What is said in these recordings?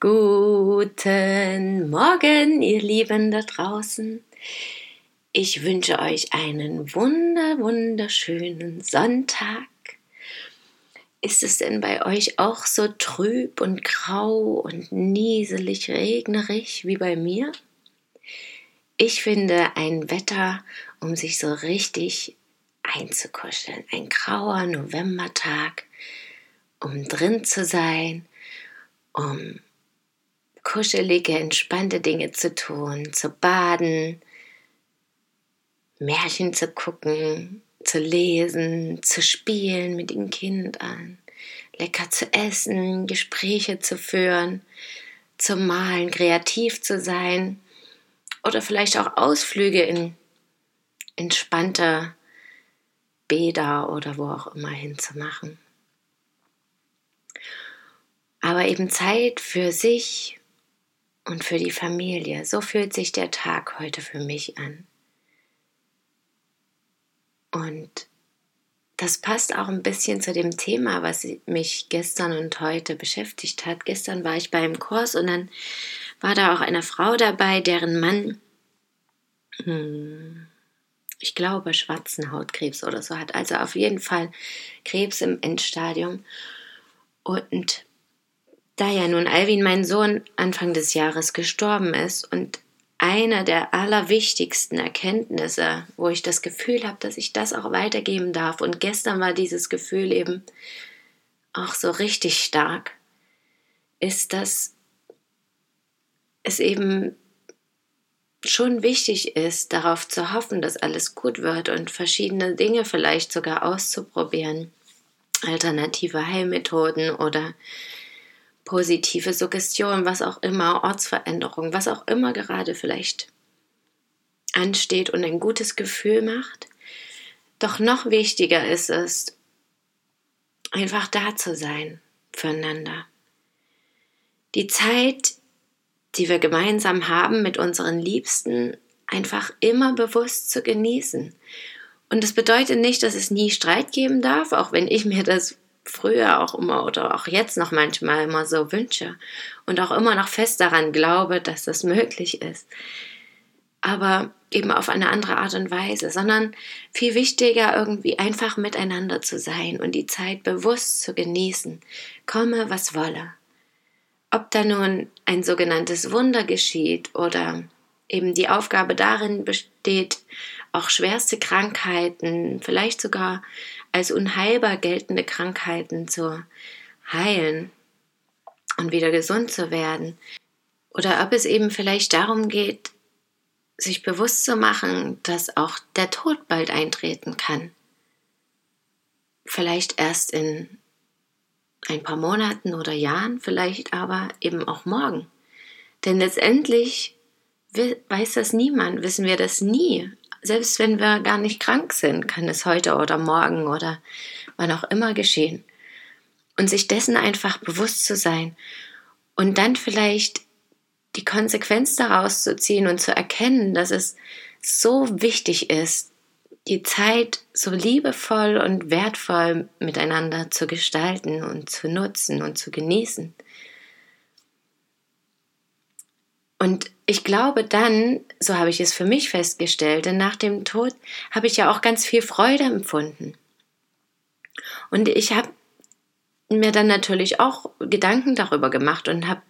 Guten Morgen, ihr Lieben da draußen. Ich wünsche euch einen wunder, wunderschönen Sonntag. Ist es denn bei euch auch so trüb und grau und nieselig regnerig wie bei mir? Ich finde ein Wetter, um sich so richtig einzukuscheln. Ein grauer Novembertag, um drin zu sein, um kuschelige, entspannte Dinge zu tun, zu baden, Märchen zu gucken, zu lesen, zu spielen mit den Kindern, lecker zu essen, Gespräche zu führen, zu malen, kreativ zu sein oder vielleicht auch Ausflüge in entspannte Bäder oder wo auch immer hinzumachen. Aber eben Zeit für sich und für die Familie. So fühlt sich der Tag heute für mich an. Und das passt auch ein bisschen zu dem Thema, was mich gestern und heute beschäftigt hat. Gestern war ich beim Kurs und dann war da auch eine Frau dabei, deren Mann, hm, ich glaube, schwarzen Hautkrebs oder so hat. Also auf jeden Fall Krebs im Endstadium. Und da ja nun Alvin, mein Sohn, Anfang des Jahres gestorben ist und eine der allerwichtigsten Erkenntnisse, wo ich das Gefühl habe, dass ich das auch weitergeben darf. Und gestern war dieses Gefühl eben auch so richtig stark, ist, dass es eben schon wichtig ist, darauf zu hoffen, dass alles gut wird und verschiedene Dinge vielleicht sogar auszuprobieren. Alternative Heilmethoden oder positive Suggestion, was auch immer, Ortsveränderung, was auch immer gerade vielleicht ansteht und ein gutes Gefühl macht. Doch noch wichtiger ist es, einfach da zu sein füreinander. Die Zeit, die wir gemeinsam haben mit unseren Liebsten, einfach immer bewusst zu genießen. Und das bedeutet nicht, dass es nie Streit geben darf, auch wenn ich mir das früher auch immer oder auch jetzt noch manchmal immer so wünsche und auch immer noch fest daran glaube, dass das möglich ist. Aber eben auf eine andere Art und Weise, sondern viel wichtiger irgendwie einfach miteinander zu sein und die Zeit bewusst zu genießen, komme was wolle. Ob da nun ein sogenanntes Wunder geschieht oder eben die Aufgabe darin besteht, auch schwerste Krankheiten, vielleicht sogar als unheilbar geltende Krankheiten zu heilen und wieder gesund zu werden. Oder ob es eben vielleicht darum geht, sich bewusst zu machen, dass auch der Tod bald eintreten kann. Vielleicht erst in ein paar Monaten oder Jahren, vielleicht aber eben auch morgen. Denn letztendlich weiß das niemand, wissen wir das nie. Selbst wenn wir gar nicht krank sind, kann es heute oder morgen oder wann auch immer geschehen. Und sich dessen einfach bewusst zu sein und dann vielleicht die Konsequenz daraus zu ziehen und zu erkennen, dass es so wichtig ist, die Zeit so liebevoll und wertvoll miteinander zu gestalten und zu nutzen und zu genießen. Und ich glaube dann, so habe ich es für mich festgestellt, denn nach dem Tod habe ich ja auch ganz viel Freude empfunden. Und ich habe mir dann natürlich auch Gedanken darüber gemacht und habe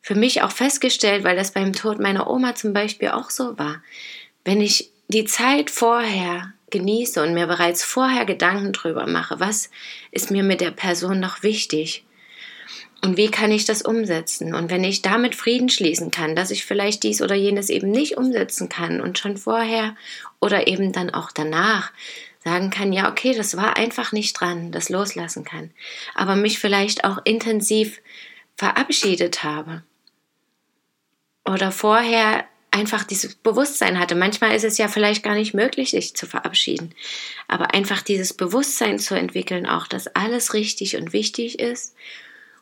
für mich auch festgestellt, weil das beim Tod meiner Oma zum Beispiel auch so war, wenn ich die Zeit vorher genieße und mir bereits vorher Gedanken drüber mache, was ist mir mit der Person noch wichtig und wie kann ich das umsetzen? Und wenn ich damit Frieden schließen kann, dass ich vielleicht dies oder jenes eben nicht umsetzen kann und schon vorher oder eben dann auch danach sagen kann, ja, okay, das war einfach nicht dran, das loslassen kann, aber mich vielleicht auch intensiv verabschiedet habe oder vorher einfach dieses Bewusstsein hatte. Manchmal ist es ja vielleicht gar nicht möglich, sich zu verabschieden, aber einfach dieses Bewusstsein zu entwickeln, auch dass alles richtig und wichtig ist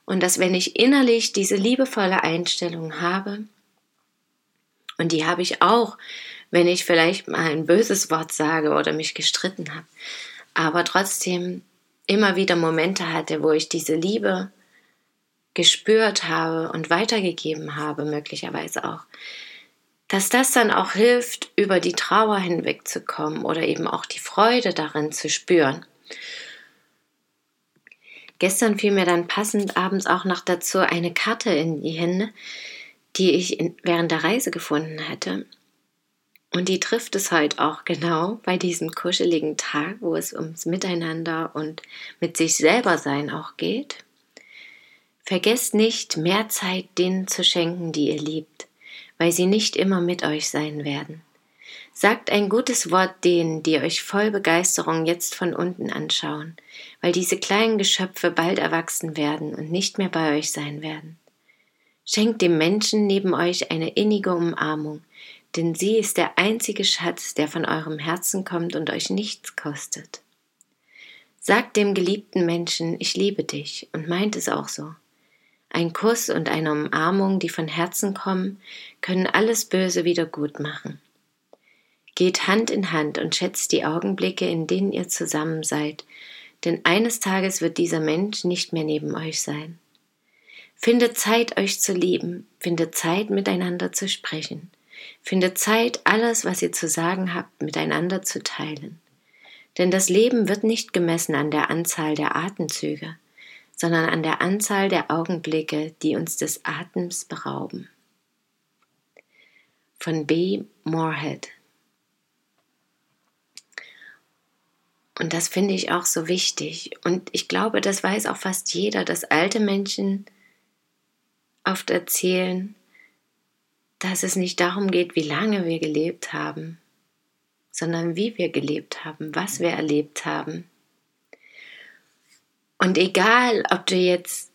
und dass wenn ich innerlich diese liebevolle Einstellung habe, und die habe ich auch, wenn ich vielleicht mal ein böses Wort sage oder mich gestritten habe. Aber trotzdem immer wieder Momente hatte, wo ich diese Liebe gespürt habe und weitergegeben habe, möglicherweise auch. Dass das dann auch hilft, über die Trauer hinwegzukommen oder eben auch die Freude darin zu spüren. Gestern fiel mir dann passend abends auch noch dazu eine Karte in die Hände, die ich in, während der Reise gefunden hatte. Und die trifft es heute auch genau bei diesem kuscheligen Tag, wo es ums Miteinander und mit sich selber sein auch geht. Vergesst nicht, mehr Zeit denen zu schenken, die ihr liebt, weil sie nicht immer mit euch sein werden. Sagt ein gutes Wort denen, die euch voll Begeisterung jetzt von unten anschauen, weil diese kleinen Geschöpfe bald erwachsen werden und nicht mehr bei euch sein werden. Schenkt dem Menschen neben euch eine innige Umarmung, denn sie ist der einzige Schatz, der von eurem Herzen kommt und euch nichts kostet. Sagt dem geliebten Menschen, ich liebe dich und meint es auch so. Ein Kuss und eine Umarmung, die von Herzen kommen, können alles Böse wieder gut machen. Geht Hand in Hand und schätzt die Augenblicke, in denen ihr zusammen seid, denn eines Tages wird dieser Mensch nicht mehr neben euch sein. Findet Zeit, euch zu lieben, findet Zeit, miteinander zu sprechen, findet Zeit, alles, was ihr zu sagen habt, miteinander zu teilen. Denn das Leben wird nicht gemessen an der Anzahl der Atemzüge, sondern an der Anzahl der Augenblicke, die uns des Atems berauben. Von B. Moorhead Und das finde ich auch so wichtig. Und ich glaube, das weiß auch fast jeder, dass alte Menschen oft erzählen, dass es nicht darum geht, wie lange wir gelebt haben, sondern wie wir gelebt haben, was wir erlebt haben. Und egal, ob du jetzt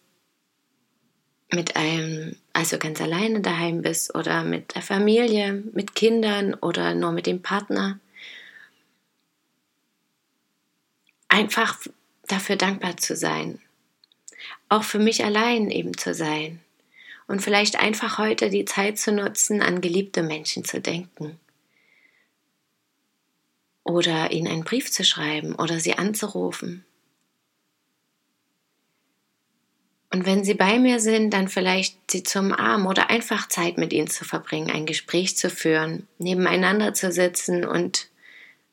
mit einem, also ganz alleine daheim bist oder mit der Familie, mit Kindern oder nur mit dem Partner, einfach dafür dankbar zu sein. Auch für mich allein eben zu sein und vielleicht einfach heute die Zeit zu nutzen, an geliebte Menschen zu denken. Oder ihnen einen Brief zu schreiben oder sie anzurufen. Und wenn sie bei mir sind, dann vielleicht sie zum Arm oder einfach Zeit mit ihnen zu verbringen, ein Gespräch zu führen, nebeneinander zu sitzen und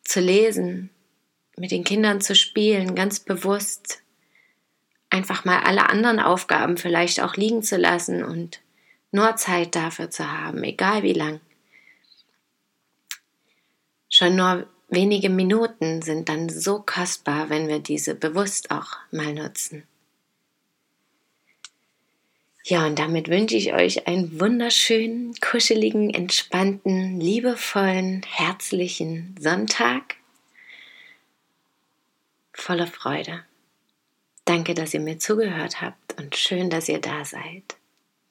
zu lesen, mit den Kindern zu spielen, ganz bewusst einfach mal alle anderen Aufgaben vielleicht auch liegen zu lassen und nur Zeit dafür zu haben, egal wie lang. Schon nur wenige Minuten sind dann so kostbar, wenn wir diese bewusst auch mal nutzen. Ja, und damit wünsche ich euch einen wunderschönen, kuscheligen, entspannten, liebevollen, herzlichen Sonntag voller Freude. Danke, dass ihr mir zugehört habt und schön, dass ihr da seid.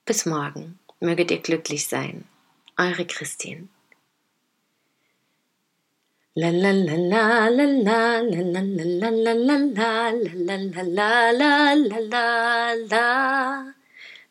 Bis morgen. Möget ihr glücklich sein. Eure Christine.